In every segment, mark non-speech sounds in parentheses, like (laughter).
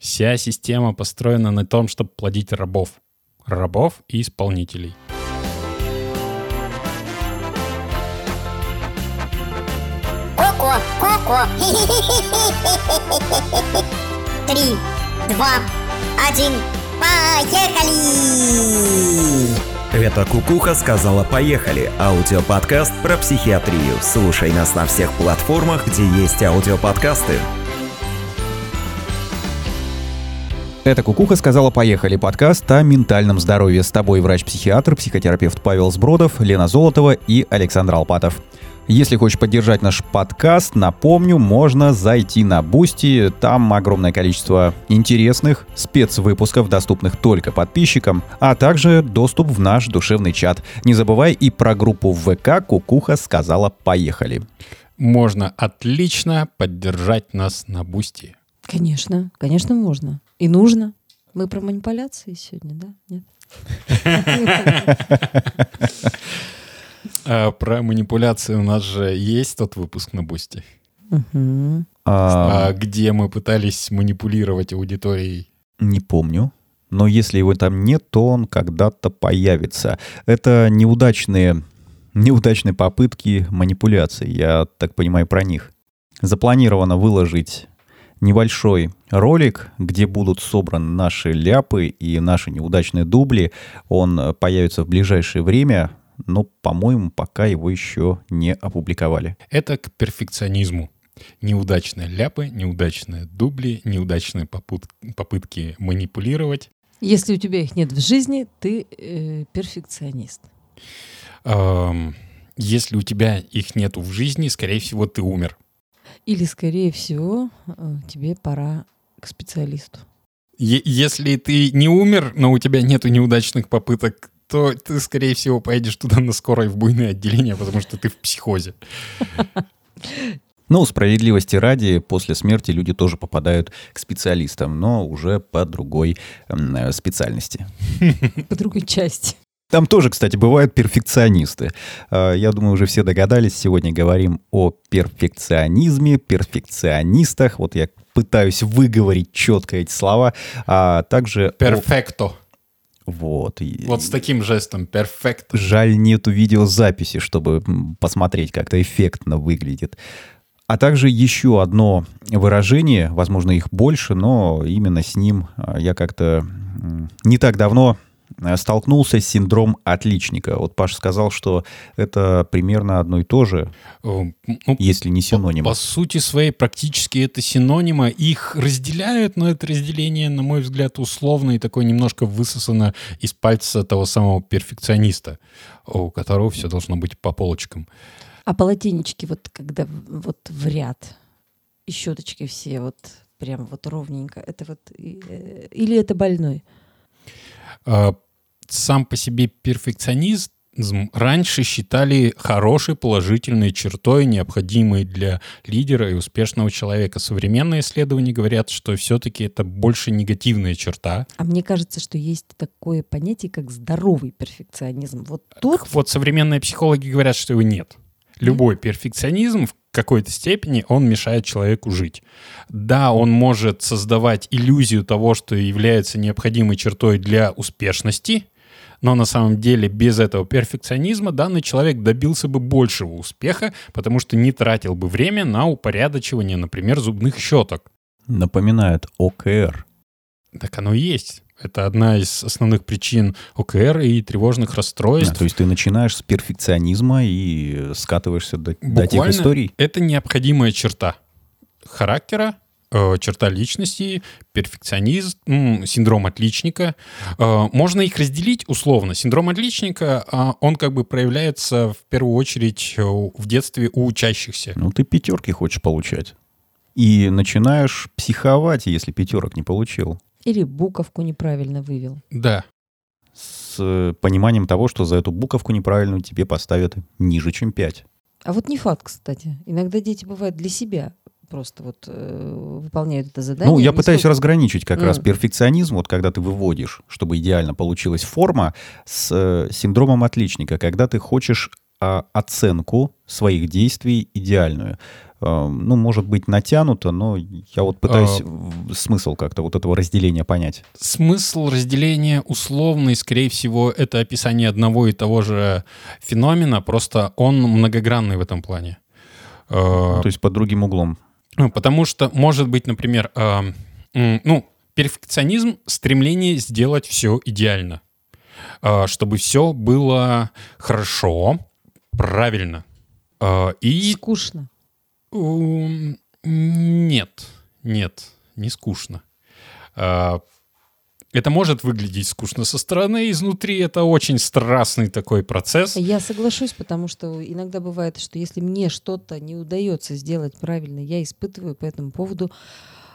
Вся система построена на том, чтобы плодить рабов. Рабов и исполнителей. Коко, коко. Три, два, один, поехали! Это «Кукуха сказала поехали» – аудиоподкаст про психиатрию. Слушай нас на всех платформах, где есть аудиоподкасты. Это «Кукуха сказала поехали» подкаст о ментальном здоровье. С тобой врач-психиатр, психотерапевт Павел Сбродов, Лена Золотова и Александр Алпатов. Если хочешь поддержать наш подкаст, напомню, можно зайти на Бусти. Там огромное количество интересных спецвыпусков, доступных только подписчикам, а также доступ в наш душевный чат. Не забывай и про группу в ВК «Кукуха сказала поехали». Можно отлично поддержать нас на Бусти. Конечно, конечно, можно. И нужно. Мы про манипуляции сегодня, да? Нет? А про манипуляции у нас же есть тот выпуск на Бусти. А, а, где мы пытались манипулировать аудиторией. Не помню. Но если его там нет, то он когда-то появится. Это неудачные, неудачные попытки манипуляций. Я так понимаю про них. Запланировано выложить небольшой ролик, где будут собраны наши ляпы и наши неудачные дубли. Он э, появится в ближайшее время, но, по-моему, пока его еще не опубликовали. Это к перфекционизму. Неудачные ляпы, неудачные дубли, неудачные попут- попытки манипулировать. Если у тебя их нет в жизни, ты э, перфекционист. Если у тебя их нету в жизни, скорее всего, ты умер. Или, скорее всего, э, тебе пора к специалисту. Е- Если ты не умер, но у тебя нету неудачных попыток, то ты, скорее всего, поедешь туда на скорой в буйное отделение, потому что ты в психозе. Ну, справедливости ради, после смерти люди тоже попадают к специалистам, но уже по другой э, специальности. По другой части. Там тоже, кстати, бывают перфекционисты. А, Я думаю, уже все догадались, сегодня говорим о перфекционизме, перфекционистах. Вот я пытаюсь выговорить четко эти слова, а также... о- Перфекто. Вот. Вот с таким жестом. Перфекто. Жаль, нету видеозаписи, чтобы посмотреть, как это эффектно выглядит. А также еще одно выражение, возможно, их больше, но именно с ним а, я как-то не так давно столкнулся с синдром отличника. Вот Паша сказал, что это примерно одно и то же, Э, ну, если не По, синоним. по сути своей практически это синонимы. Их разделяют, но это разделение, на мой взгляд, условно и такое немножко высосано из пальца того самого перфекциониста, у которого все должно быть по полочкам. А полотенечки вот когда в- вот в ряд, и щеточки все вот прям вот ровненько, это вот... э, Или это больной? А, Сам по себе перфекционизм раньше считали хорошей положительной чертой, необходимой для лидера и успешного человека. Современные исследования говорят, что все-таки это больше негативная черта. А мне кажется, что есть такое понятие, как здоровый перфекционизм. Вот тут Вот современные психологи говорят, что его нет. Любой перфекционизм в какой-то степени он мешает человеку жить. Да, он может создавать иллюзию того, что является необходимой чертой для успешности, но на самом деле без этого перфекционизма данный человек добился бы большего успеха, потому что не тратил бы время на упорядочивание, например, зубных щеток. Напоминает ОКР. Так оно и есть. Это одна из основных причин ОКР и тревожных А, расстройств. то есть ты начинаешь с перфекционизма и скатываешься до, до тех историй. Это необходимая черта характера, э, черта личности, перфекционизм, синдром отличника. Э, можно их разделить условно. Синдром отличника, а, он как бы проявляется в первую очередь э, в детстве у учащихся. Ну, ты пятерки хочешь получать. И начинаешь психовать, если пятерок не получил. Или буковку неправильно вывел. Да. С э, пониманием того, что за эту буковку неправильную тебе поставят ниже, чем 5. А вот не факт, кстати. Иногда дети бывают для себя просто вот э, выполняют это задание. Ну, я пытаюсь сколько- разграничить как раз Мгм. перфекционизм, вот когда ты выводишь, чтобы идеально получилась форма, с э, синдромом отличника, когда ты хочешь а, оценку своих действий идеальную. Э, ну, может быть, натянуто, но я вот пытаюсь А. смысл как-то вот этого разделения понять. Смысл разделения условный, скорее всего, это описание одного и того же феномена, просто он многогранный в этом плане. Э, То есть под другим углом. Ну, Потому что, может быть, например, э, ну, перфекционизм — стремление сделать все идеально, Э, чтобы все было хорошо, правильно. Э, И Скучно. Нет, нет, не скучно. Э, Это может выглядеть скучно со стороны, изнутри это очень страстный такой процесс. Я соглашусь, потому что иногда бывает, что если мне что-то не удается сделать правильно, я испытываю по этому поводу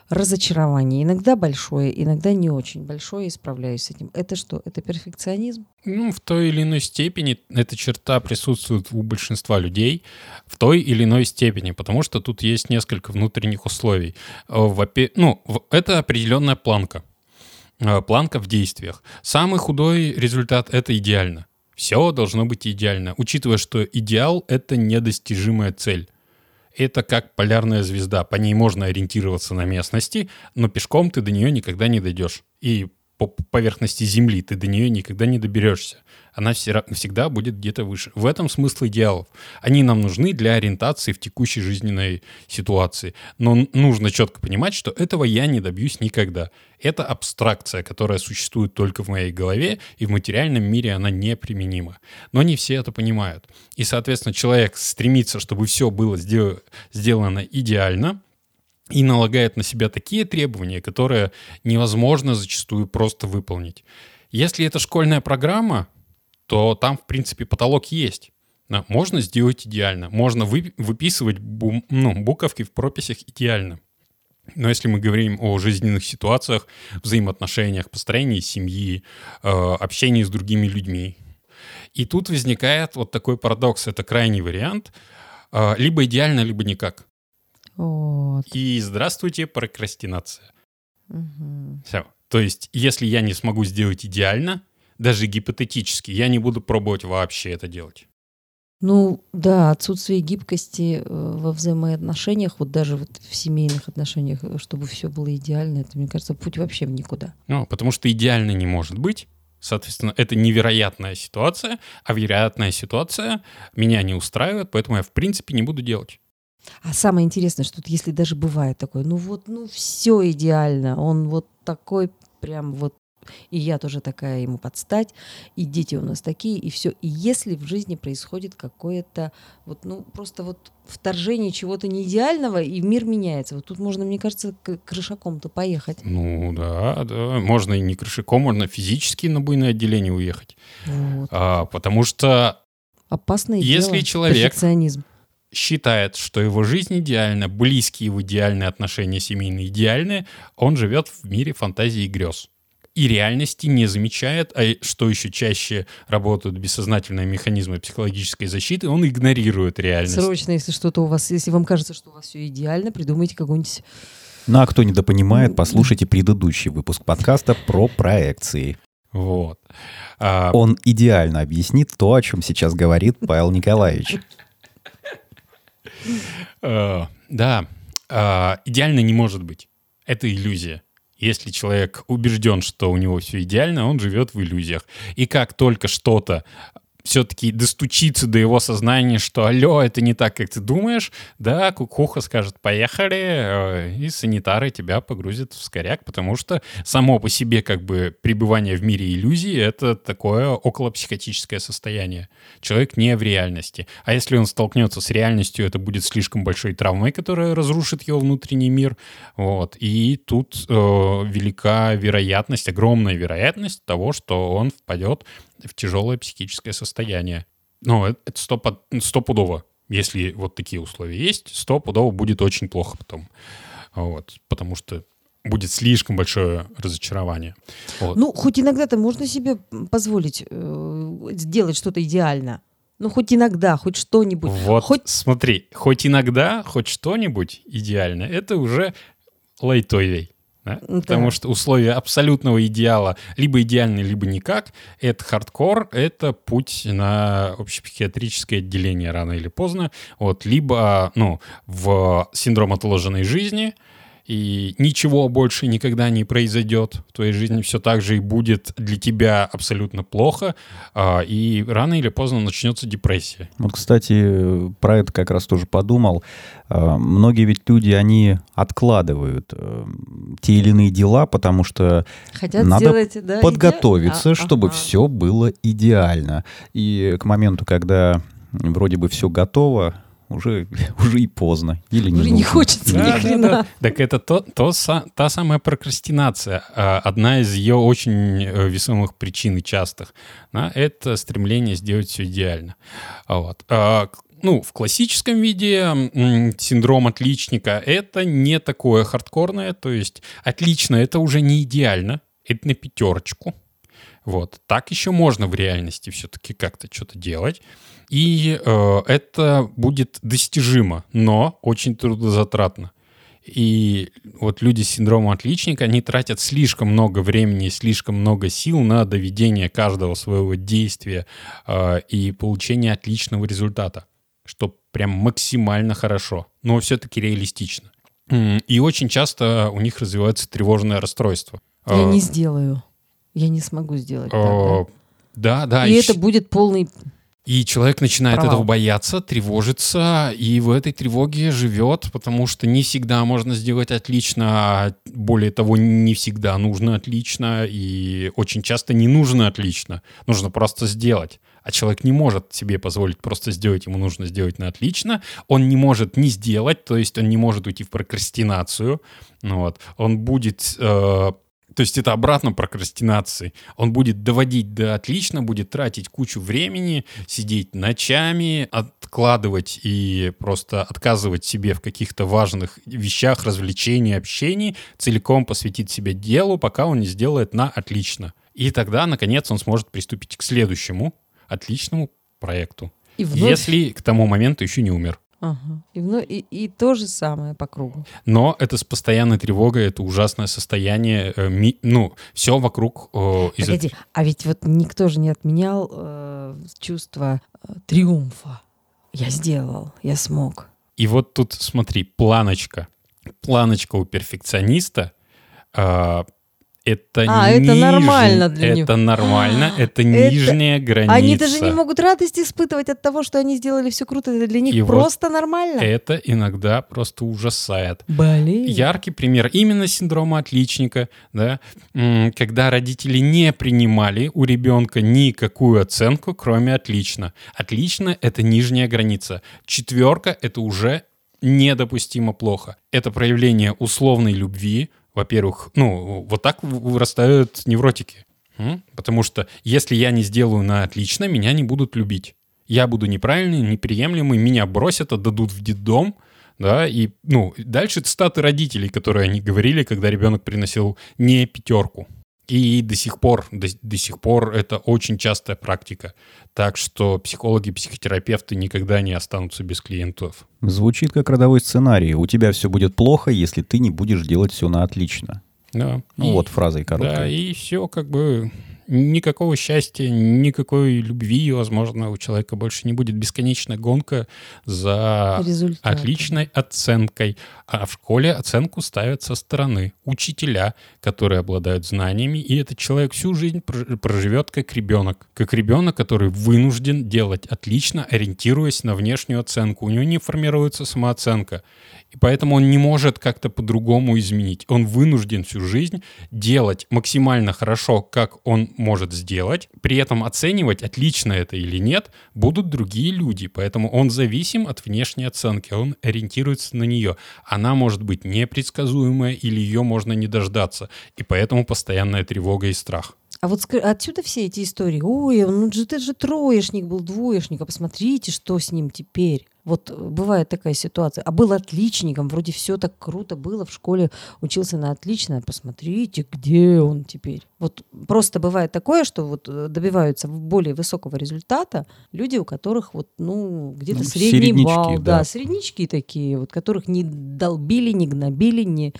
разочарование. Иногда большое, иногда не очень большое, и справляюсь с этим. Это что? Это перфекционизм? Ну, в той или иной степени эта черта присутствует у большинства людей в той или иной степени, потому что тут есть несколько внутренних условий. Э, вопе- Ну, это определенная планка. Э, Планка в действиях. Самый худой результат — это идеально. Все должно быть идеально, учитывая, что идеал — это недостижимая цель. Это как полярная звезда. По ней можно ориентироваться на местности, но пешком ты до нее никогда не дойдешь. И по поверхности Земли ты до нее никогда не доберешься. Она всегда будет где-то выше. В этом смысл идеалов. Они нам нужны для ориентации в текущей жизненной ситуации. Но нужно четко понимать, что этого я не добьюсь никогда. Это абстракция, которая существует только в моей голове, и в материальном мире она неприменима. Но не все это понимают. И, соответственно, человек стремится, чтобы все было сдел- сделано идеально, и налагает на себя такие требования, которые невозможно зачастую просто выполнить. Если это школьная программа, то там, в принципе, потолок есть. Да, Можно сделать идеально. Можно вы- выписывать бум- ну, буковки в прописях идеально. Но если мы говорим о жизненных ситуациях, взаимоотношениях, построении семьи, э, общении с другими людьми, и тут возникает вот такой парадокс. Это крайний вариант. Э, Либо идеально, либо никак. Вот. И здравствуйте, прокрастинация. Мгм. Все. То есть, если я не смогу сделать идеально, даже гипотетически, я не буду пробовать вообще это делать. Ну да, отсутствие гибкости э, во взаимоотношениях, вот даже вот в семейных отношениях, э, чтобы все было идеально, это, мне кажется, путь вообще в никуда. Ну, потому что идеально не может быть. Соответственно, это невероятная ситуация, а вероятная ситуация меня не устраивает, поэтому я в принципе не буду делать. А самое интересное, что вот если даже бывает такое, ну вот, ну все идеально, он вот такой прям вот, и я тоже такая ему подстать, и дети у нас такие, и все. И если в жизни происходит какое-то вот, ну просто вот вторжение чего-то неидеального, и мир меняется, вот тут можно, мне кажется, к крышаком-то поехать. Ну да, да. Можно и не крышиком, можно физически на буйное отделение уехать. Вот. А, потому что Опасное Если дело. человек- Перфекционизм. считает, что его жизнь идеальна, близкие его идеальные отношения семейные идеальные, он живет в мире фантазии и грез. И реальности не замечает, а что еще чаще работают бессознательные механизмы психологической защиты, он игнорирует реальность. Срочно, если что-то у вас, если вам кажется, что у вас все идеально, придумайте какой-нибудь Ну а кто недопонимает, послушайте предыдущий выпуск подкаста про проекции. Вот. А, Он идеально объяснит то, о чем сейчас говорит Павел Николаевич. Э, да, э, идеально не может быть. Это иллюзия. Если человек убежден, что у него все идеально, он живет в иллюзиях. И как только что-то все-таки достучится до его сознания, что алло, это не так, как ты думаешь, да, кукуха скажет, поехали, э, и санитары тебя погрузят в скоряк, потому что само по себе как бы пребывание в мире иллюзий — это такое околопсихотическое состояние. Человек не в реальности. А если он столкнется с реальностью, это будет слишком большой травмой, которая разрушит его внутренний мир. Вот. И тут э, велика вероятность, огромная вероятность того, что он впадет в тяжелое психическое состояние. Ну, это стопудово. Если вот такие условия есть, стопудово будет очень плохо потом. Вот. Потому что будет слишком большое разочарование. Вот. Ну, хоть иногда-то можно себе позволить э, сделать что-то идеально. Ну, хоть иногда, хоть что-нибудь. Вот, Хоть смотри, хоть иногда, хоть что-нибудь идеально, это уже лайтовей. Да? Да. Потому что условия абсолютного идеала, либо идеальный, либо никак, это хардкор, это путь на общепсихиатрическое отделение рано или поздно, вот, либо, ну, в синдром отложенной жизни, и ничего больше никогда не произойдет в твоей жизни, все так же и будет для тебя абсолютно плохо, а, и рано или поздно начнется депрессия. Вот, кстати, про это как раз тоже подумал. А, Многие ведь люди, они откладывают э, те или иные дела, потому что Хотят Надо сделать, да, подготовиться, иде- а, чтобы ага. все было идеально. И к моменту, когда вроде бы все готово, уже, (laughs) уже и поздно. Или не Уже не хочется ни Да, да, хрена. да. Так это то, то са- та самая прокрастинация, а, одна из ее очень э, весомых причин и частых. да, это стремление сделать все идеально. А Вот. А, Ну, в классическом виде синдром отличника это не такое хардкорное, то есть отлично это уже не идеально, это на пятерочку. Вот. Так еще можно в реальности все-таки как-то что-то делать. И э, это будет достижимо, но очень трудозатратно. И вот люди с синдромом отличника, они тратят слишком много времени слишком много сил на доведение каждого своего действия э, и получение отличного результата, что прям максимально хорошо, но все-таки реалистично. И очень часто у них развивается тревожное расстройство. Я Э, не сделаю. Я не смогу сделать так, э, Да, да. да. И и это будет полный... и человек начинает Провал. этого бояться, тревожиться, и в этой тревоге живет, потому что не всегда можно сделать отлично, а более того, не всегда нужно отлично, и очень часто не нужно отлично, нужно просто сделать. А человек не может себе позволить просто сделать, ему нужно сделать на отлично. Он не может не сделать, то есть он не может уйти в прокрастинацию. Ну вот. Он будет э, то есть это обратно прокрастинации. Он будет доводить до отлично, будет тратить кучу времени, сидеть ночами, откладывать и просто отказывать себе в каких-то важных вещах, развлечений, общений, целиком посвятить себе делу, пока он не сделает на отлично. И тогда, наконец, он сможет приступить к следующему отличному проекту. И вновь... Если к тому моменту еще не умер. Ага. И, вновь- и, и то же самое по кругу. Но это с постоянной тревогой, это ужасное состояние. э, ми- ну, все вокруг э, из Погоди, а ведь вот никто же не отменял э, чувство э, триумфа. Я сделал, я смог. И вот тут, смотри, планочка. Планочка у перфекциониста а, это А, это нижний- нормально для Это них. нормально, (gasps) это Это- нижняя граница. Они даже не могут радость испытывать от того, что они сделали все круто. Это для них И вот просто нормально. Это иногда просто ужасает. Блин. Яркий пример именно синдрома отличника, да, когда родители не принимали у ребенка никакую оценку, кроме отлично. Отлично — это нижняя граница. Четверка — это уже недопустимо плохо. Это проявление условной любви. Во-первых, ну, вот так вырастают невротики. Потому что если я не сделаю на отлично, меня не будут любить. Я буду неправильный, неприемлемый, меня бросят, отдадут в детдом, да, и, ну, дальше цитаты родителей, которые они говорили, когда ребенок приносил не пятерку. И до сих пор, до, до сих пор это очень частая практика. Так что психологи, психотерапевты никогда не останутся без клиентов. Звучит как родовой сценарий. У тебя все будет плохо, если ты не будешь делать все на отлично. Да. Ну И- вот фразой Да, короткой. и все как бы никакого счастья, никакой любви, возможно, у человека больше не будет. Бесконечная гонка за Результаты. отличной оценкой. А в школе оценку ставят со стороны учителя, которые обладают знаниями, и этот человек всю жизнь прож- проживет как ребенок. Как ребенок, который вынужден делать отлично, ориентируясь на внешнюю оценку. У него не формируется самооценка. И поэтому он не может как-то по-другому изменить. Он вынужден всю жизнь делать максимально хорошо, как он может сделать. При этом оценивать, отлично это или нет, будут другие люди. Поэтому он зависим от внешней оценки. Он ориентируется на нее. Она может быть непредсказуемая или ее можно не дождаться. И поэтому постоянная тревога и страх. А вот отсюда все эти истории. Ой, ну же ты же троечник был, двоечник, а посмотрите, что с ним теперь. Вот э, бывает такая ситуация. А был отличником, вроде все так круто было в школе, учился на отлично, посмотрите, где он теперь. Вот просто бывает такое, что вот э, добиваются более высокого результата люди, у которых вот, ну, где-то Ну, средний балл. да. Да, среднички такие, вот которых не долбили, не гнобили, не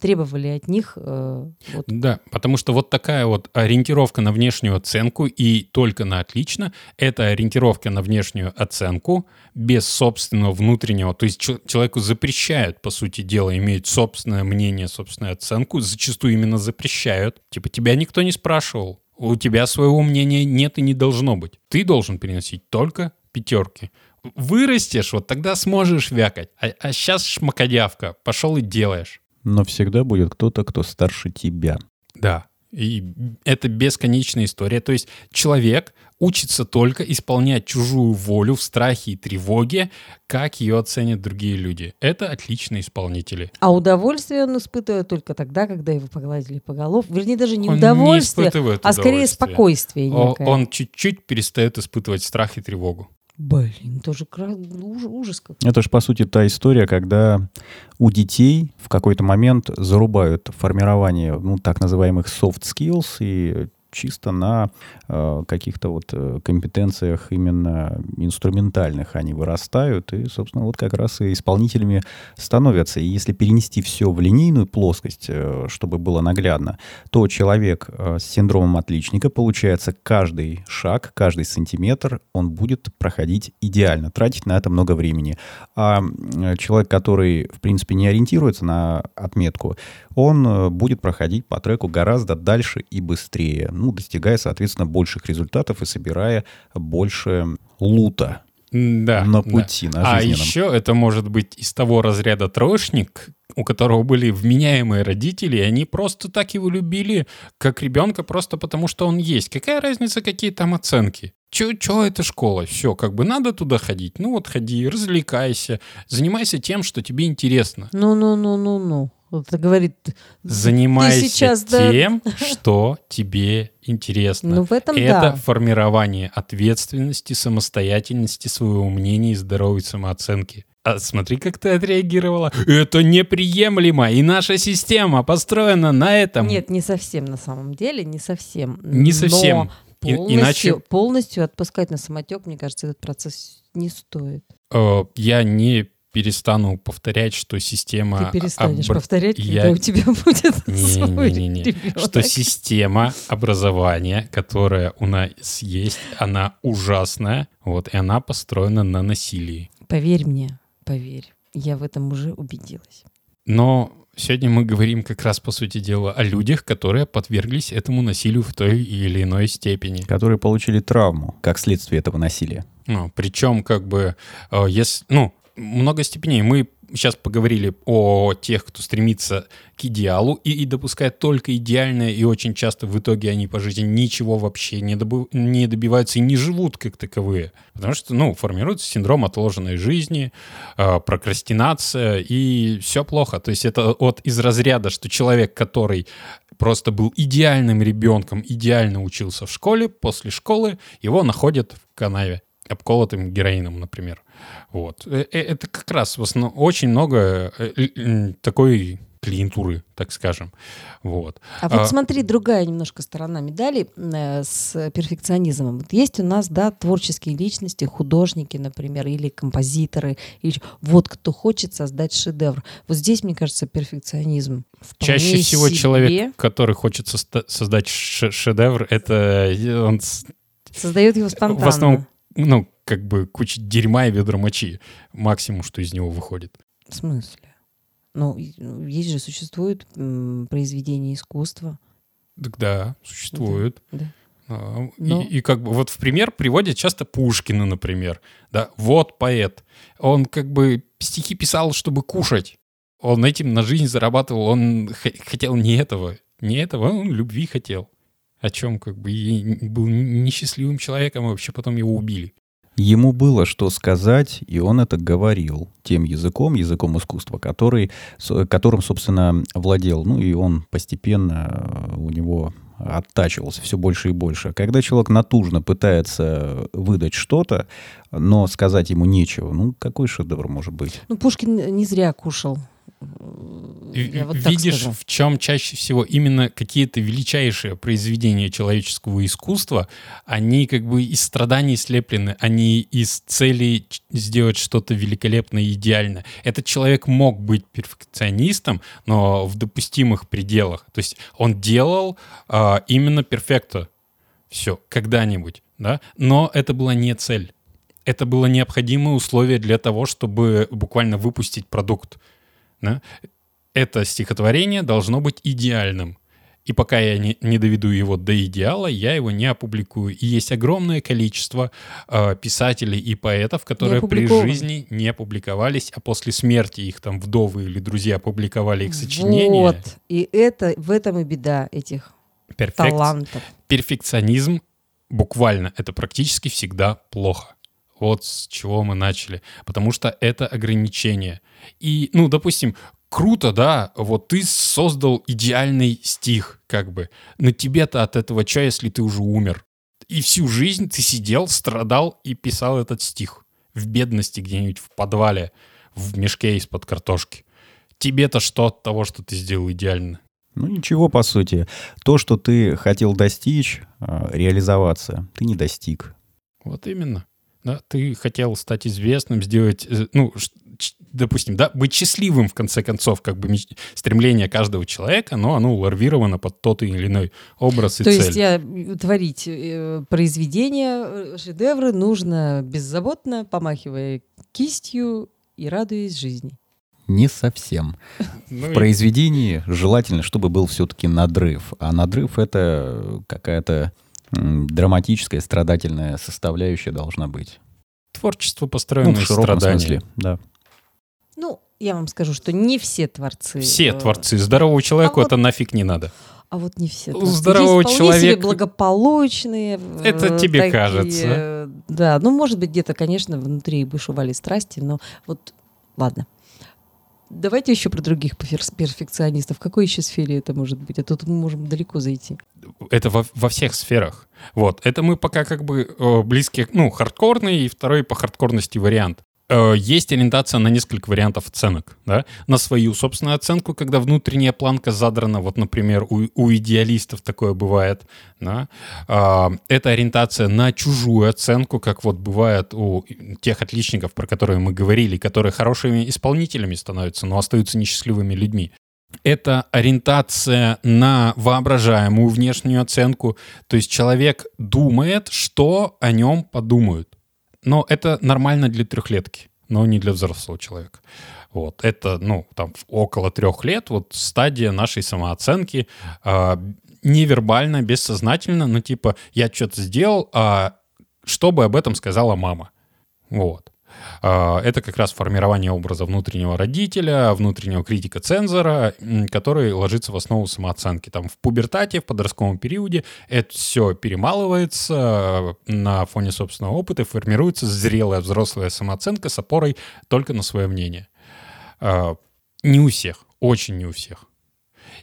требовали от них э, вот, Да, потому что вот такая вот ориентировка на внешнюю оценку и только на отлично, это ориентировка на внешнюю оценку без собственного внутреннего, то есть чел- человеку запрещают, по сути дела, иметь собственное мнение, собственную оценку, зачастую именно запрещают. Типа тебя никто не спрашивал, у тебя своего мнения нет и не должно быть. Ты должен переносить только пятерки. Вырастешь, вот тогда сможешь вякать. А, а сейчас шмакодявка, пошел и делаешь. Но всегда будет кто-то, кто старше тебя. Да. И это бесконечная история. То есть человек учится только исполнять чужую волю в страхе и тревоге, как ее оценят другие люди. Это отличные исполнители. А удовольствие он испытывает только тогда, когда его погладили по голову. Вернее, даже не Он не удовольствие, испытывает а скорее спокойствие некое. Он чуть-чуть перестает испытывать страх и тревогу. Блин, тоже уж- ужас какой. Это же, по сути, та история, когда у детей в какой-то момент зарубают формирование ну, так называемых soft skills и чисто на э, каких-то вот э, компетенциях именно инструментальных они вырастают и, собственно, вот как раз и исполнителями становятся. И если перенести все в линейную плоскость, э, чтобы было наглядно, то человек э, с синдромом отличника, получается, каждый шаг, каждый сантиметр он будет проходить идеально, тратить на это много времени. А человек, который, в принципе, не ориентируется на отметку, он э, будет проходить по треку гораздо дальше и быстрее, ну, достигая, соответственно, больших результатов и собирая больше лута Да. на да. пути, на А еще это может быть из того разряда троечник, у которого были вменяемые родители, и они просто так его любили, как ребенка, просто потому что он есть. Какая разница, какие там оценки? Че, че это школа? Все, как бы надо туда ходить. Ну вот ходи, развлекайся, занимайся тем, что тебе интересно. Ну-ну-ну-ну-ну. Это говорит... Занимайся Ты сейчас, да- тем, что тебе интересно. Ну, в этом Это да. формирование ответственности, самостоятельности, своего мнения и здоровой самооценки. А смотри, как ты отреагировала. Это неприемлемо, и наша система построена на этом. Нет, не совсем на самом деле, не совсем. Не Но совсем. И- Полностью, иначе- полностью отпускать на самотек, мне кажется, этот процесс не стоит. Э, Я не перестану повторять, что система... Ты перестанешь обр- повторять, Я- когда у тебя будет (laughs) свой Не-не-не. ребенок. Что система образования, которая у нас есть, она ужасная, вот, и она построена на насилии. Поверь мне, поверь, я в этом уже убедилась. Но сегодня мы говорим как раз, по сути дела, о людях, которые подверглись этому насилию в той или иной степени. которые получили травму как следствие этого насилия. Ну, причем, как бы, э, если, ну, много степеней. Мы сейчас поговорили о тех, кто стремится к идеалу и, и допускает только идеальное, и очень часто в итоге они по жизни ничего вообще не, добы- не добиваются и не живут как таковые. Потому что, ну, формируется синдром отложенной жизни, э, прокрастинация, и все плохо. То есть это от из разряда, что человек, который просто был идеальным ребенком, идеально учился в школе, после школы его находят в канаве, обколотым героином, например. Вот. Э, э, Это как раз в основном очень много э, такой клиентуры, так скажем. Вот. А вот А- смотри, другая немножко сторона медали э, с перфекционизмом. Вот есть у нас, да, творческие личности, художники, например, или композиторы. Или... Вот кто хочет создать шедевр. Вот здесь, мне кажется, перфекционизм. Чаще всего себе человек, который хочет соста- создать ше- шедевр, это он создает его спонтанно. в основном, ну, как бы куча дерьма и ведра мочи. Максимум, что из него выходит. В смысле? Ну, ну, есть же, существует м, произведение искусства. Так да, существует. Да. А, и- Но- И, как бы вот в пример приводят часто Пушкина, например. Да, вот поэт. Он как бы стихи писал, чтобы кушать. Он этим на жизнь зарабатывал. Он хотел не этого. Не этого, он любви хотел. О чем как бы и был несчастливым человеком, и вообще потом его убили. Ему было что сказать, и он это говорил тем языком, языком искусства, который, которым, собственно, владел. Ну и он постепенно э, у него оттачивался все больше и больше. Когда человек натужно пытается выдать что-то, но сказать ему нечего, ну какой шедевр может быть? Ну, Пушкин не зря кушал. Я вот Видишь, в чем чаще всего именно какие-то величайшие произведения человеческого искусства, они как бы из страданий слеплены, они из цели сделать что-то великолепное и идеальное. Этот человек мог быть перфекционистом, но в допустимых пределах. То есть он делал а, именно перфекто. Все, когда-нибудь, да? Но это была не цель. Это было необходимое условие для того, чтобы буквально выпустить продукт. Да? это стихотворение должно быть идеальным. И пока я не, не доведу его до идеала, я его не опубликую. И есть огромное количество э, писателей и поэтов, которые при жизни не публиковались, а после смерти их там вдовы или друзья публиковали их сочинения. Вот. И это в этом и беда этих Перфек- талантов. Перфекционизм буквально это практически всегда плохо. Вот с чего мы начали. Потому что это ограничение. И, ну, допустим, круто, да, вот ты создал идеальный стих, как бы. Но тебе-то от этого что, если ты уже умер? И всю жизнь ты сидел, страдал и писал этот стих. В бедности где-нибудь в подвале, в мешке из-под картошки. Тебе-то что от того, что ты сделал идеально? Ну ничего, по сути. То, что ты хотел достичь, э, реализоваться, ты не достиг. Вот именно. Да, ты хотел стать известным, сделать, э, ну, допустим, да, быть счастливым, в конце концов, как бы меч- стремление каждого человека, но оно ларвировано под тот или иной образ и То цель. есть я, э, творить э, произведения, э, шедевры нужно беззаботно, помахивая кистью и радуясь жизни. Не совсем. (laughs) Ну В произведении желательно, чтобы был все-таки надрыв. А надрыв — это какая-то драматическая, страдательная составляющая должна быть. творчество, Ну, построенное в из широком страданий. смысле, да. Ну, я вам скажу, что не все творцы. Все э, творцы. Здоровому человеку а вот- это нафиг не надо. А вот не все. У творцы. здорового Есть вполне себе человека- благополучные. Это э, тебе такие, кажется. э, Да, ну, может быть, где-то, конечно, внутри бушевали страсти, но вот, ладно. Давайте еще про других перф- перфекционистов. В какой еще сфере это может быть? А тут мы можем далеко зайти. Это во, во всех сферах. Вот. Это мы пока как бы э, близкие, ну, хардкорный и второй по хардкорности вариант. Э, есть ориентация на несколько вариантов оценок, да, на свою собственную оценку, когда внутренняя планка задрана, вот, например, у, у идеалистов такое бывает, да. А, это ориентация на чужую оценку, как вот бывает у тех отличников, про которые мы говорили, которые хорошими исполнителями становятся, но остаются несчастливыми людьми. Это ориентация на воображаемую внешнюю оценку. То есть человек думает, что о нем подумают. Но это нормально для трехлетки, но не для взрослого человека. Вот. Это, ну, там, около трех лет, вот стадия нашей самооценки а, невербально, бессознательно, ну, типа, я что-то сделал, а что бы об этом сказала мама? Вот. А, Это как раз формирование образа внутреннего родителя, внутреннего критика-цензора, м, который ложится в основу самооценки. Там в пубертате, в подростковом периоде это все перемалывается на фоне собственного опыта и формируется зрелая взрослая самооценка с опорой только на свое мнение. А, Не у всех, очень не у всех.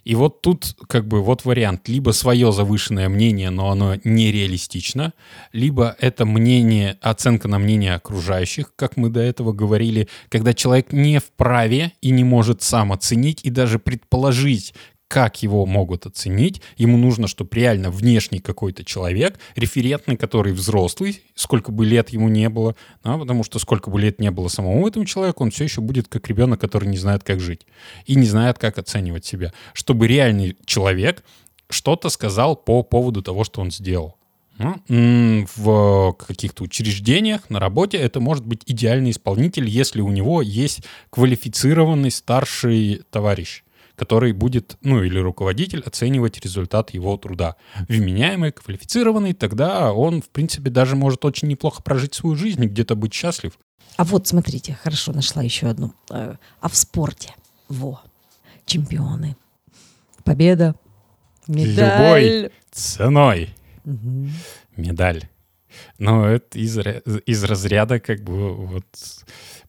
И вот тут как бы вот вариант. Либо свое завышенное мнение, но оно нереалистично, либо это мнение, оценка на мнение окружающих, как мы до этого говорили, когда человек не вправе и не может сам оценить и даже предположить, как его могут оценить. Ему нужно, чтобы реально внешний какой-то человек, референтный, который взрослый, сколько бы лет ему не было, да, потому что сколько бы лет не было самому этому человеку, он все еще будет как ребенок, который не знает, как жить и не знает, как оценивать себя. Чтобы реальный человек что-то сказал по поводу того, что он сделал. Ну, В каких-то учреждениях, на работе это может быть идеальный исполнитель, если у него есть квалифицированный старший товарищ который будет, ну или руководитель, оценивать результат его труда. Вменяемый, квалифицированный, тогда он, в принципе, даже может очень неплохо прожить свою жизнь и где-то быть счастлив. А вот, смотрите, хорошо, нашла еще одну. Э, А в спорте? Во. Чемпионы. Победа. Медаль. Ценой Мгм. медаль. Но это из, из разряда как бы вот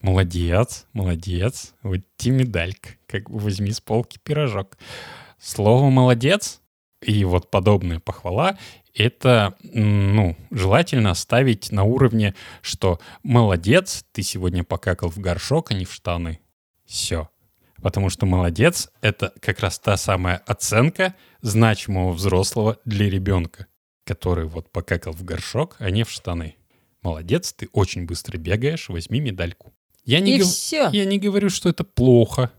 молодец, молодец, вот тебе медалька, как бы возьми с полки пирожок. Слово «молодец» и вот подобная похвала это, ну, желательно ставить на уровне, что молодец, ты сегодня покакал в горшок, а не в штаны. Все. Потому что молодец — это как раз та самая оценка значимого взрослого для ребенка, который вот покакал в горшок, а не в штаны. Молодец, ты очень быстро бегаешь, возьми медальку. Я не, И гов- все. я не говорю, что это плохо,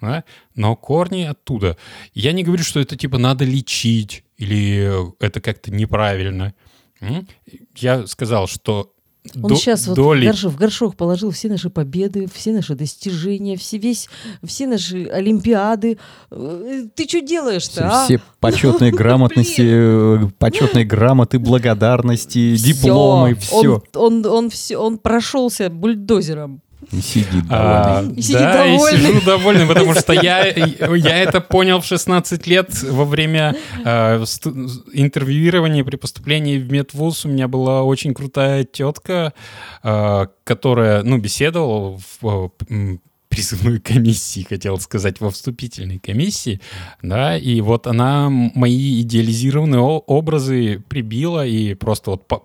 да, но корни оттуда. Я не говорю, что это типа надо лечить или это как-то неправильно. Я сказал, что Он до- сейчас вот доли- в, горшок, в горшок положил все наши победы, все наши достижения, все, весь, все наши олимпиады. Э, Ты что делаешь-то, а? Все (laughs) почетные грамотности, э, почетные грамоты, благодарности, дипломы, все. Он, он, он, все, он прошелся бульдозером. Сидит А, довольный. И сидит да, и довольный. сижу довольный, потому (laughs) что я, я это понял в 16 лет во время э, интервьюирования при поступлении в медвуз. У меня была очень крутая тетка, э, которая, ну, беседовала в э, призывной комиссии, хотел сказать, во вступительной комиссии, да, и вот она мои идеализированные образы прибила и просто вот по-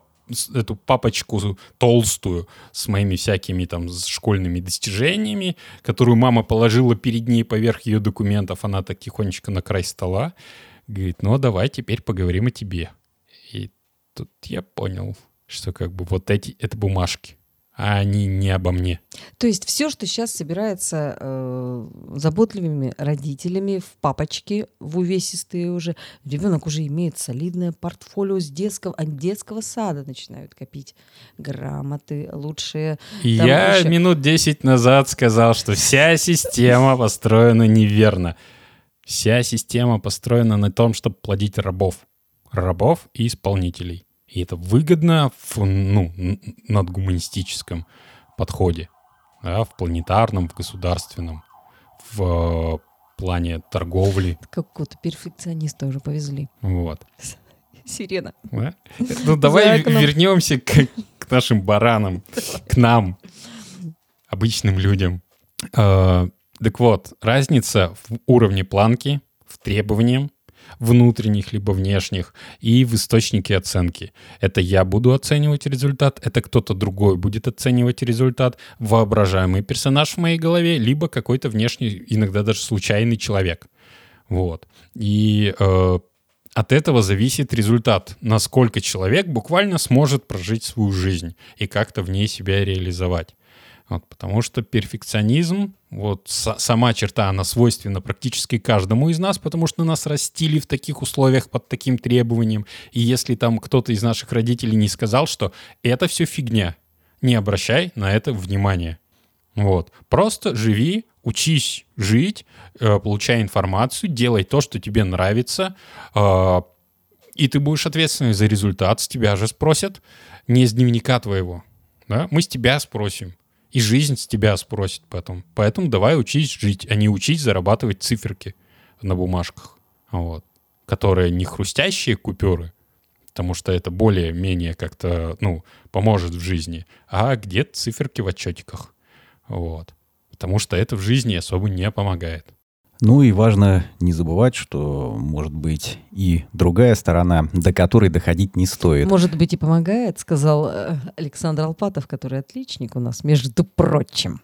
эту папочку толстую с моими всякими там школьными достижениями, которую мама положила перед ней поверх ее документов, она так тихонечко на край стола, говорит, ну давай теперь поговорим о тебе. И тут я понял, что как бы вот эти, это бумажки, а они не обо мне. То есть все, что сейчас собирается э, заботливыми родителями в папочке, в увесистые уже, ребенок уже имеет солидное портфолио с детского, от детского сада начинают копить грамоты, лучшие. Я еще- минут 10 назад сказал, что вся система построена неверно. Вся система построена на том, чтобы плодить рабов. Рабов и исполнителей. И это выгодно в ну, надгуманистическом подходе. да, в планетарном, в государственном, в э, плане торговли. Какого-то перфекциониста уже повезли. Вот. Сирена. Да? Ну, давай вернемся к, к нашим баранам, к нам, обычным людям. Э, Так вот, разница в уровне планки, в требованиях, внутренних либо внешних, и в источнике оценки. Это я буду оценивать результат, это кто-то другой будет оценивать результат, воображаемый персонаж в моей голове, либо какой-то внешний, иногда даже случайный человек. Вот. И э, от этого зависит результат, насколько человек буквально сможет прожить свою жизнь и как-то в ней себя реализовать. Вот, потому что перфекционизм, вот са- сама черта, она свойственна практически каждому из нас, потому что нас растили в таких условиях под таким требованием. И если там кто-то из наших родителей не сказал, что это все фигня, не обращай на это внимания. Вот. Просто живи, учись жить, э, получай информацию, делай то, что тебе нравится, э, и ты будешь ответственный за результат, с тебя же спросят, не из дневника твоего. Да? Мы с тебя спросим. И жизнь с тебя спросит потом. Поэтому давай учись жить, а не учись зарабатывать циферки на бумажках. Вот. Которые не хрустящие купюры, потому что это более-менее как-то, ну, поможет в жизни, а где-то циферки в отчетиках. Вот. Потому что это в жизни особо не помогает. Ну и важно не забывать, что может быть и другая сторона, до которой доходить не стоит. Может быть и помогает, сказал э, Александр Алпатов, который отличник у нас, между прочим.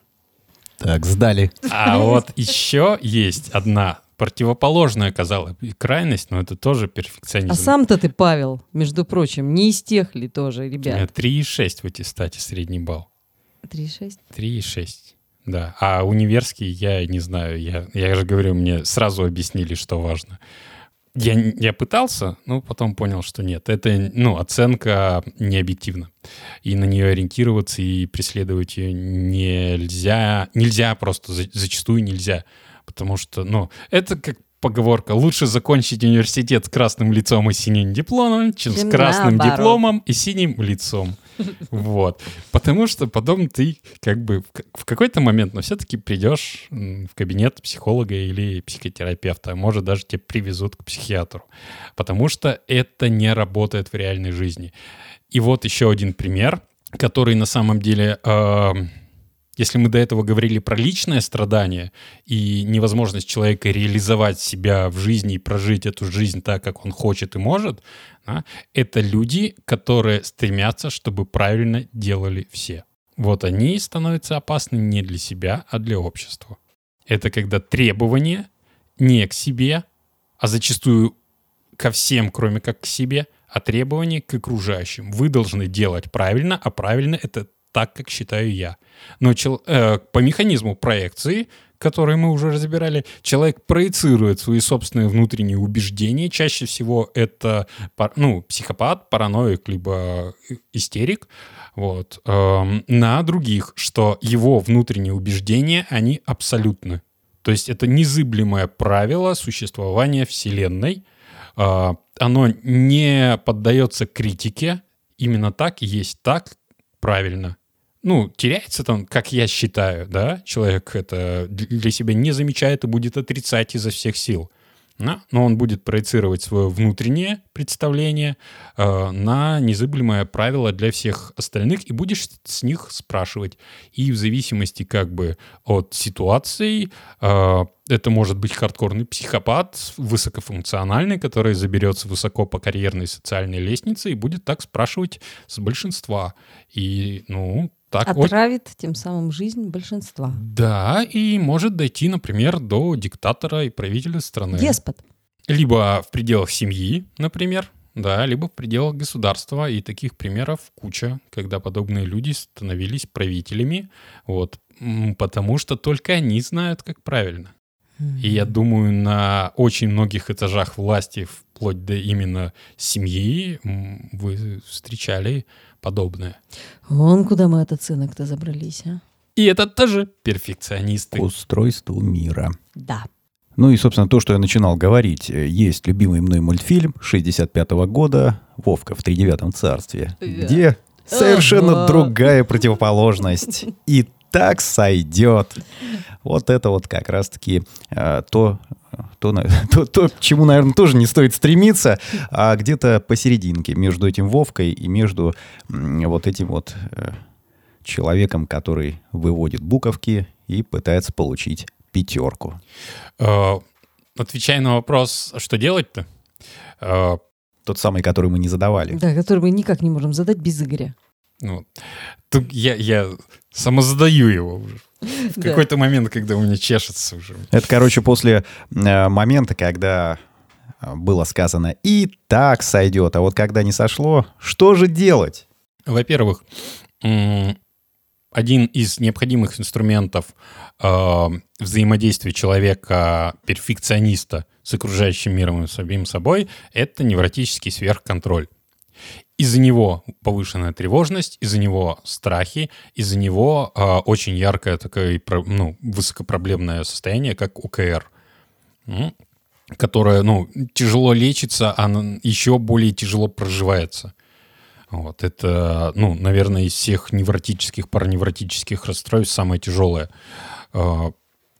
Так, сдали. А вот еще есть одна противоположная, казалось бы, крайность, но это тоже перфекционизм. А сам-то ты, Павел, между прочим, не из тех ли тоже, ребят? 3,6 в аттестате средний балл. 3,6. 3,6. Да. А универский я не знаю. Я, я же говорю, мне сразу объяснили, что важно. Я, я пытался, но потом понял, что нет. Это, ну, оценка не объективна. И на нее ориентироваться и преследовать ее нельзя. Нельзя просто, за- зачастую нельзя. Потому что, ну, это как поговорка. Лучше закончить университет с красным лицом и синим дипломом, чем с Чем красным наоборот. дипломом и синим лицом. Вот. Потому что потом ты как бы в, какой-то момент, но все-таки придешь в кабинет психолога или психотерапевта, а может даже тебя привезут к психиатру. Потому что это не работает в реальной жизни. И вот еще один пример, который на самом деле... если мы до этого говорили про личное страдание и невозможность человека реализовать себя в жизни и прожить эту жизнь так, как он хочет и может, да, это люди, которые стремятся, чтобы правильно делали все. Вот они становятся опасны не для себя, а для общества. Это когда требования не к себе, а зачастую ко всем, кроме как к себе, а требования к окружающим. Вы должны делать правильно, а правильно это так, как считаю я. Но чел- э, по механизму проекции, который мы уже разбирали, человек проецирует свои собственные внутренние убеждения. Чаще всего это ну, психопат, параноик, либо истерик вот, эм, на других, что его внутренние убеждения, они абсолютны. То есть это незыблемое правило существования Вселенной. Э, оно не поддается критике. Именно так есть так правильно. Ну, теряется там, как я считаю, да, человек это для себя не замечает и будет отрицать изо всех сил. Да? Но он будет проецировать свое внутреннее представление э, на незыблемое правило для всех остальных и будешь с них спрашивать. И в зависимости как бы от ситуации, э, это может быть хардкорный психопат, высокофункциональный, который заберется высоко по карьерной социальной лестнице и будет так спрашивать с большинства. И, ну, так вот. Отравит тем самым жизнь большинства. Да, и может дойти, например, до диктатора и правителя страны. Деспот. Либо в пределах семьи, например, да, либо в пределах государства. И таких примеров куча, когда подобные люди становились правителями, вот, потому что только они знают, как правильно. И я думаю, на очень многих этажах власти, вплоть до именно семьи, вы встречали подобное. Вон куда мы от оценок-то забрались, а? И это тоже перфекционисты. Устройству мира. Да. Ну и, собственно, то, что я начинал говорить. Э, Есть любимый мной мультфильм 65 года «Вовка в тридевятом царстве», где совершенно Ага. другая противоположность. (laughs) И так сойдет. Вот это вот как раз-таки э, то, то, (laughs) то, то, к чему, наверное, тоже не стоит стремиться, а где-то посерединке между этим Вовкой и между вот этим вот э, человеком, который выводит буковки и пытается получить пятерку. Э, Отвечая на вопрос, что делать-то? Э, Тот самый, который мы не задавали. Да, который мы никак не можем задать без Игоря. Ну, я, я самозадаю его уже. В какой-то момент, когда у меня чешется уже. Это, короче, после э, момента, когда э, было сказано «и так сойдет», а вот когда не сошло, что же делать? Во-первых, один из необходимых инструментов э, взаимодействия человека-перфекциониста с окружающим миром и с самим собой — это невротический сверхконтроль. Из-за него повышенная тревожность, из-за него страхи, из-за него э, очень яркое такое ну, высокопроблемное состояние, как УКР, которое ну, тяжело лечится, а еще более тяжело проживается. Вот, это, ну, наверное, из всех невротических, параневротических расстройств самое тяжелое. Э,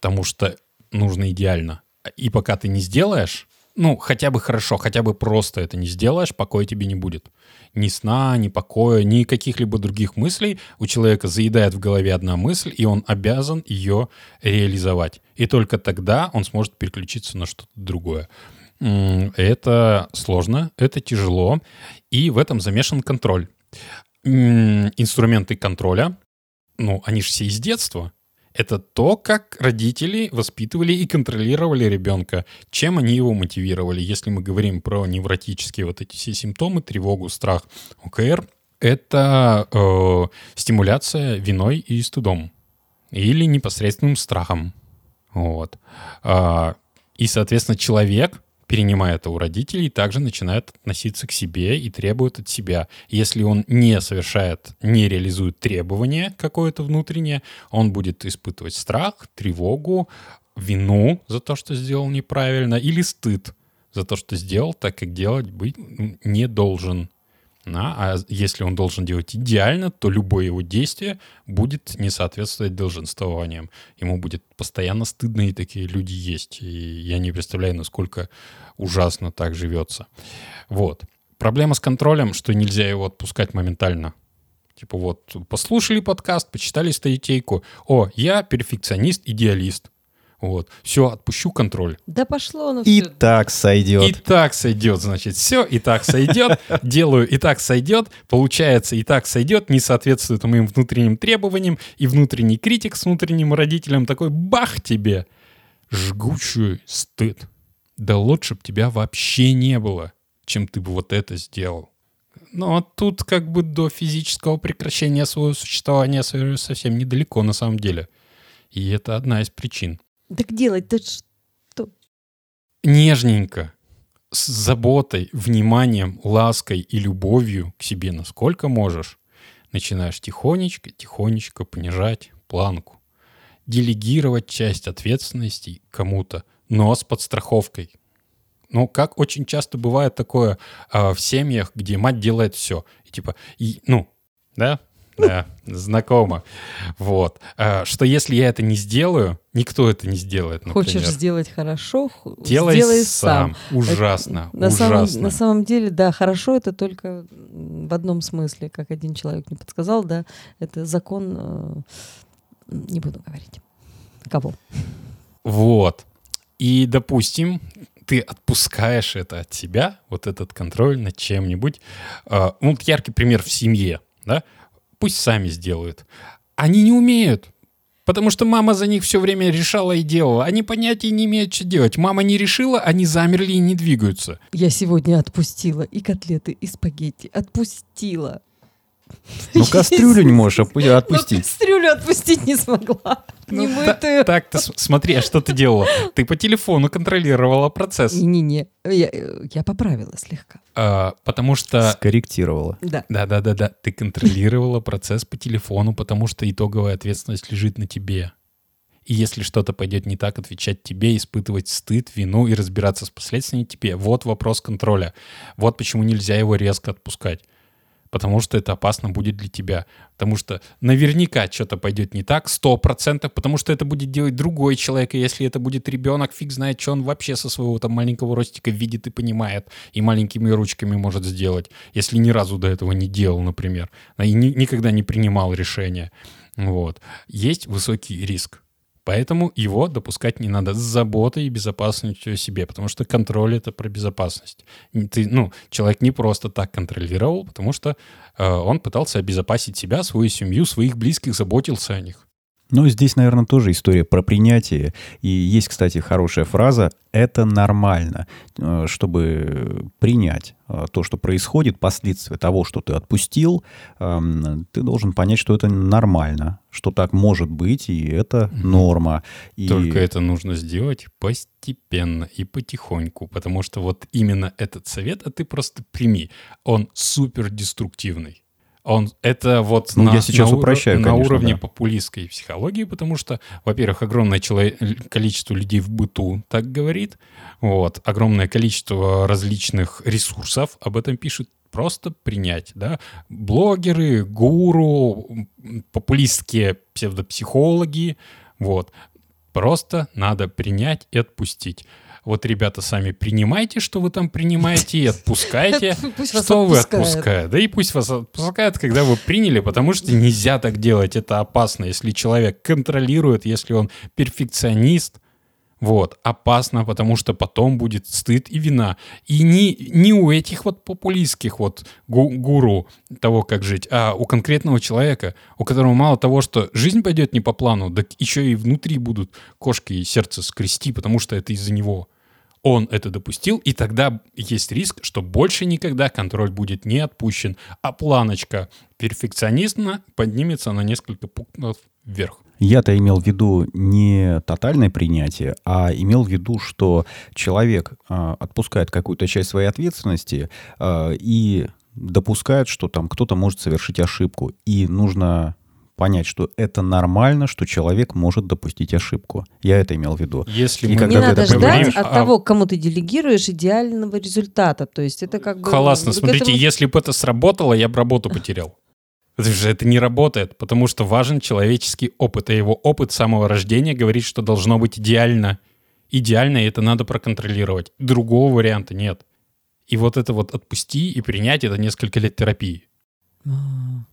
Потому что нужно идеально. И пока ты не сделаешь, ну, хотя бы хорошо, хотя бы просто это не сделаешь, покоя тебе не будет. Ни сна, ни покоя, ни каких-либо других мыслей. У человека заедает в голове одна мысль, и он обязан ее реализовать. И только тогда он сможет переключиться на что-то другое. Это сложно, это тяжело, и в этом замешан контроль. Инструменты контроля, ну, они же все из детства. Это то, как родители воспитывали и контролировали ребенка, чем они его мотивировали. Если мы говорим про невротические вот эти все симптомы, тревогу, страх, ОКР, это э, стимуляция виной и стыдом или непосредственным страхом. Вот. А, И, соответственно, человек, перенимая это у родителей, также начинает относиться к себе и требует от себя. Если он не совершает, не реализует требование какое-то внутреннее, он будет испытывать страх, тревогу, вину за то, что сделал неправильно, или стыд за то, что сделал так, как делать быть не должен. Да, а если он должен делать идеально, то любое его действие будет не соответствовать долженствованиям. Ему будет постоянно стыдно, и такие люди есть. И я не представляю, насколько ужасно так живется. Вот. Проблема с контролем, что нельзя его отпускать моментально. Типа вот, послушали подкаст, почитали статейку. О, я перфекционист, идеалист. Вот. Все, отпущу контроль. Да пошло оно И все. так сойдет. И так сойдет, значит, все, и так сойдет, (laughs) делаю, и так сойдет, получается, и так сойдет, не соответствует моим внутренним требованиям, и внутренний критик с внутренним родителем такой бах тебе. жгучий стыд. Да лучше б тебя вообще не было, чем ты бы вот это сделал. Но тут как бы до физического прекращения своего существования со- совсем недалеко на самом деле. И это одна из причин. Так делать-то что? Нежненько, с заботой, вниманием, лаской и любовью к себе насколько можешь, начинаешь тихонечко, тихонечко понижать планку. Делегировать часть ответственности кому-то, но с подстраховкой. Ну, как очень часто бывает такое а, в семьях, где мать делает все. И типа, и, ну, да, да, знакомо. Вот. А, что если я это не сделаю, никто это не сделает, например. Хочешь сделать хорошо, Делай сделай сам. сам. Ужасно. На самом, ужасно. на самом деле, да, хорошо это только в одном смысле, как один человек мне подсказал, да, это закон, э, не буду говорить. Кого? Вот. И, допустим, ты отпускаешь это от себя, вот этот контроль над чем-нибудь. Ну, вот яркий пример в семье, да? Пусть сами сделают. Они не умеют. Потому что мама за них все время решала и делала. Они понятия не имеют, что делать. Мама не решила, они замерли и не двигаются. Я сегодня отпустила и котлеты, и спагетти. Отпустила. Ну, (laughs) кастрюлю не можешь Но отпустить. кастрюлю отпустить не смогла. Ну, Немытую. Так, ты с- смотри, а что ты делала? Ты по телефону контролировала процесс. Не-не-не, я, э, я поправила слегка. А, потому что Скорректировала. Да. Да, да, да, да. Ты контролировала процесс по телефону, потому что итоговая ответственность лежит на тебе. И если что-то пойдет не так, отвечать тебе, испытывать стыд, вину и разбираться с последствиями тебе. Вот вопрос контроля. Вот почему нельзя его резко отпускать. Потому что это опасно будет для тебя. Потому что наверняка что-то пойдет не так, сто процентов, потому что это будет делать другой человек, и если это будет ребенок, фиг знает, что он вообще со своего там маленького ростика видит и понимает, и маленькими ручками может сделать, если ни разу до этого не делал, например, и ни- никогда не принимал решения. Вот. Есть высокий риск. Поэтому его допускать не надо с заботой и безопасностью о себе, потому что контроль — это про безопасность. Ты, ну, человек не просто так контролировал, потому что э, он пытался обезопасить себя, свою семью, своих близких, заботился о них. Ну, здесь, наверное, тоже история про принятие. И есть, кстати, хорошая фраза «это нормально», э, чтобы принять э, то, что происходит, последствия того, что ты отпустил, эм, ты должен понять, что это нормально, что так может быть, и это норма. И Только это нужно сделать постепенно и потихоньку, потому что вот именно этот совет, а ты просто прими, он супер деструктивный. Он это вот Ну, на, я сейчас на упрощаю, на конечно, уровне да. популистской психологии, потому что, во-первых, огромное чело- количество людей в быту так говорит, вот, огромное количество различных ресурсов об этом пишут, просто принять, да, блогеры, гуру, популистские псевдопсихологи, вот, просто надо принять и отпустить. Вот, ребята, сами принимайте, что вы там принимаете, и (laughs) отпускайте, вас что вы отпускают. Да и пусть вас отпускают, когда вы приняли, потому что нельзя так делать, это опасно. Если человек контролирует, если он перфекционист, вот, опасно, потому что потом будет стыд и вина. И не, не у этих вот популистских вот гу- гуру того, как жить, а у конкретного человека, у которого мало того, что жизнь пойдет не по плану, так еще и внутри будут кошки и сердце скрести, потому что это из-за него. Он это допустил, и тогда есть риск, что больше никогда контроль будет не отпущен, а планочка перфекционизма поднимется на несколько пунктов вверх. Я-то имел в виду не тотальное принятие, а имел в виду, что человек а, отпускает какую-то часть своей ответственности а, и допускает, что там кто-то может совершить ошибку. И нужно понять, что это нормально, что человек может допустить ошибку. Я это имел в виду. Если И мы когда Не надо это ждать говоришь, от а- того, кому ты делегируешь, идеального результата. То есть это как бы... Классно, к смотрите, этому- если бы это сработало, я бы работу потерял. Это же это не работает, потому что важен человеческий опыт, а его опыт с самого рождения говорит, что должно быть идеально. Идеально, и это надо проконтролировать. Другого варианта нет. И вот это вот отпусти и принять, это несколько лет терапии. А,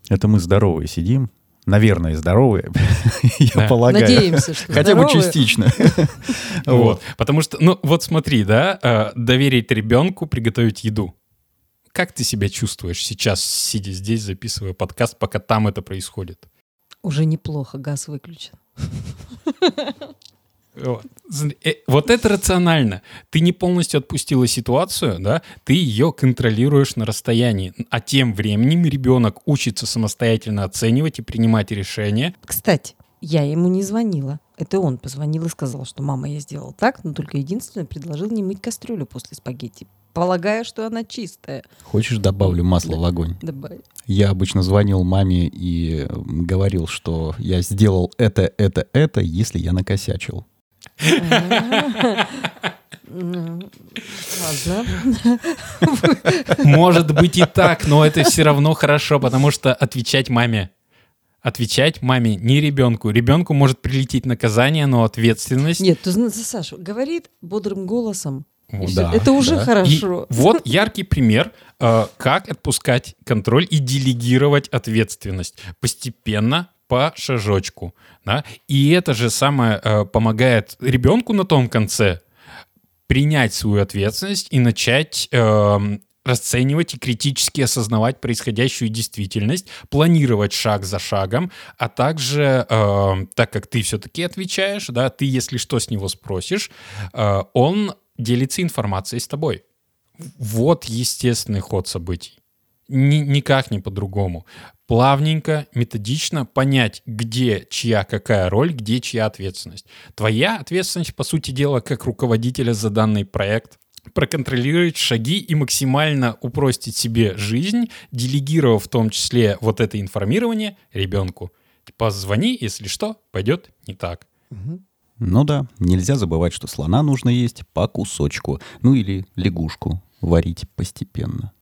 Это мы здоровые сидим. Наверное, здоровые, (laughs) я Да. полагаю. Надеемся, что Хотя бы частично. (laughs) Вот. Потому что, ну вот смотри, да, э, доверить ребенку приготовить еду. Как ты себя чувствуешь сейчас, сидя здесь, записывая подкаст, пока там это происходит? Уже неплохо, газ выключен. (laughs) Вот. Э, Вот это рационально. Ты не полностью отпустила ситуацию, да, ты ее контролируешь на расстоянии. А тем временем ребенок учится самостоятельно оценивать и принимать решения. Кстати, я ему не звонила. Это он позвонил и сказал, что мама, я сделал так, но только единственное предложил не мыть кастрюлю после спагетти, полагая, что она чистая. Хочешь, добавлю масло в огонь? Добавь. Я обычно звонил маме и говорил, что я сделал это, это, это, если я накосячил. Ладно. Может быть и так, но это все равно хорошо, потому что отвечать маме. Отвечать маме, не ребенку. Ребенку может прилететь наказание, но ответственность... Нет, ты знаешь, Саша говорит бодрым голосом. и всё. да, это уже да. И хорошо. вот яркий пример, э, как отпускать контроль и делегировать ответственность постепенно по шажочку. Да? И это же самое э, помогает ребенку на том конце принять свою ответственность и начать эм, расценивать и критически осознавать происходящую действительность, планировать шаг за шагом, а также, эм, так как ты все-таки отвечаешь, да, ты, если что, с него спросишь, э, он делится информацией с тобой. Вот естественный ход событий. Ни- никак не по-другому. Плавненько, методично понять, где чья какая роль, где чья ответственность. Твоя ответственность, по сути дела, как руководителя за данный проект, проконтролировать шаги и максимально упростить себе жизнь, делегировав в том числе вот это информирование ребенку. Позвони, если что, пойдет не так. Ну да, нельзя забывать, что слона нужно есть по кусочку. Ну или лягушку варить постепенно.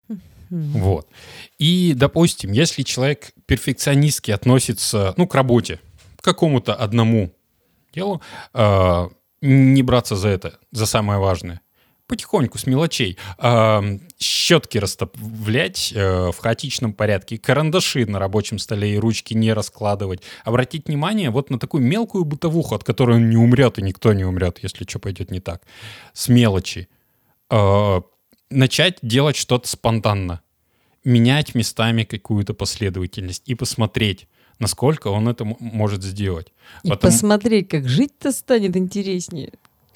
Вот. И, допустим, если человек перфекционистски относится, ну, к работе, к какому-то одному делу, э, не браться за это, за самое важное. Потихоньку, с мелочей. Э, щетки расставлять э, в хаотичном порядке, карандаши на рабочем столе и ручки не раскладывать. Обратить внимание вот на такую мелкую бытовуху, от которой он не умрет, и никто не умрет, если что пойдет не так. С мелочи. Э, начать делать что-то спонтанно менять местами какую-то последовательность и посмотреть, насколько он это может сделать. И Потом- посмотреть, как жить-то станет интереснее.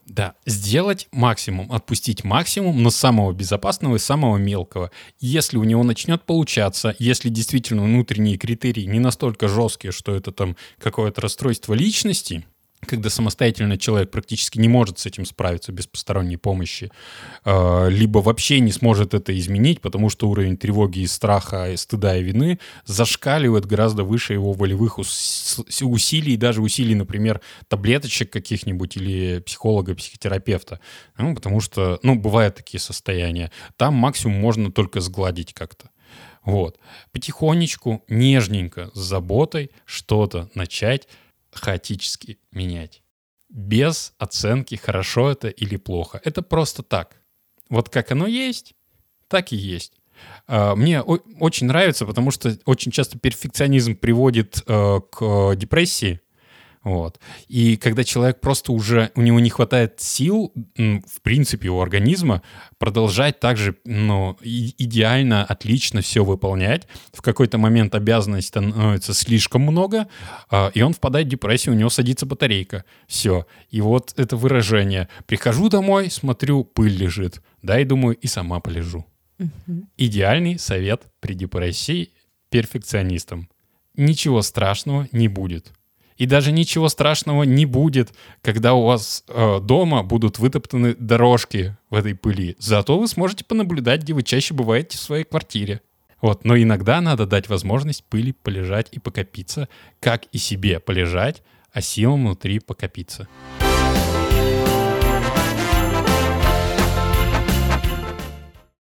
Да, сделать максимум, отпустить максимум, но самого безопасного и самого мелкого. Если у него начнет получаться, если действительно внутренние критерии не настолько жесткие, что это там какое-то расстройство личности, когда самостоятельно человек практически не может с этим справиться без посторонней помощи, э, либо вообще не сможет это изменить, потому что уровень тревоги и страха, и стыда и вины зашкаливает гораздо выше его волевых ус- усилий, даже усилий, например, таблеточек каких-нибудь или психолога, психотерапевта. Ну, потому что, ну, бывают такие состояния. Там максимум можно только сгладить как-то. Вот. Потихонечку, нежненько, с заботой что-то начать хаотически менять. Без оценки, хорошо это или плохо. Это просто так. Вот как оно есть, так и есть. А, Мне очень нравится, потому что очень часто перфекционизм приводит э, к депрессии. Вот. И когда человек просто уже, у него не хватает сил, в принципе, у организма, продолжать также ну, идеально, отлично все выполнять, в какой-то момент обязанностей становится слишком много, а, и он впадает в депрессию, у него садится батарейка. Все. И вот это выражение. Прихожу домой, смотрю, пыль лежит. Да, и думаю, и сама полежу. Идеальный совет при депрессии перфекционистам. Ничего страшного не будет. И даже ничего страшного не будет, когда у вас э, дома будут вытоптаны дорожки в этой пыли. Зато вы сможете понаблюдать, где вы чаще бываете в своей квартире. Вот. Но иногда надо дать возможность пыли полежать и покопиться, как и себе полежать, а силам внутри покопиться.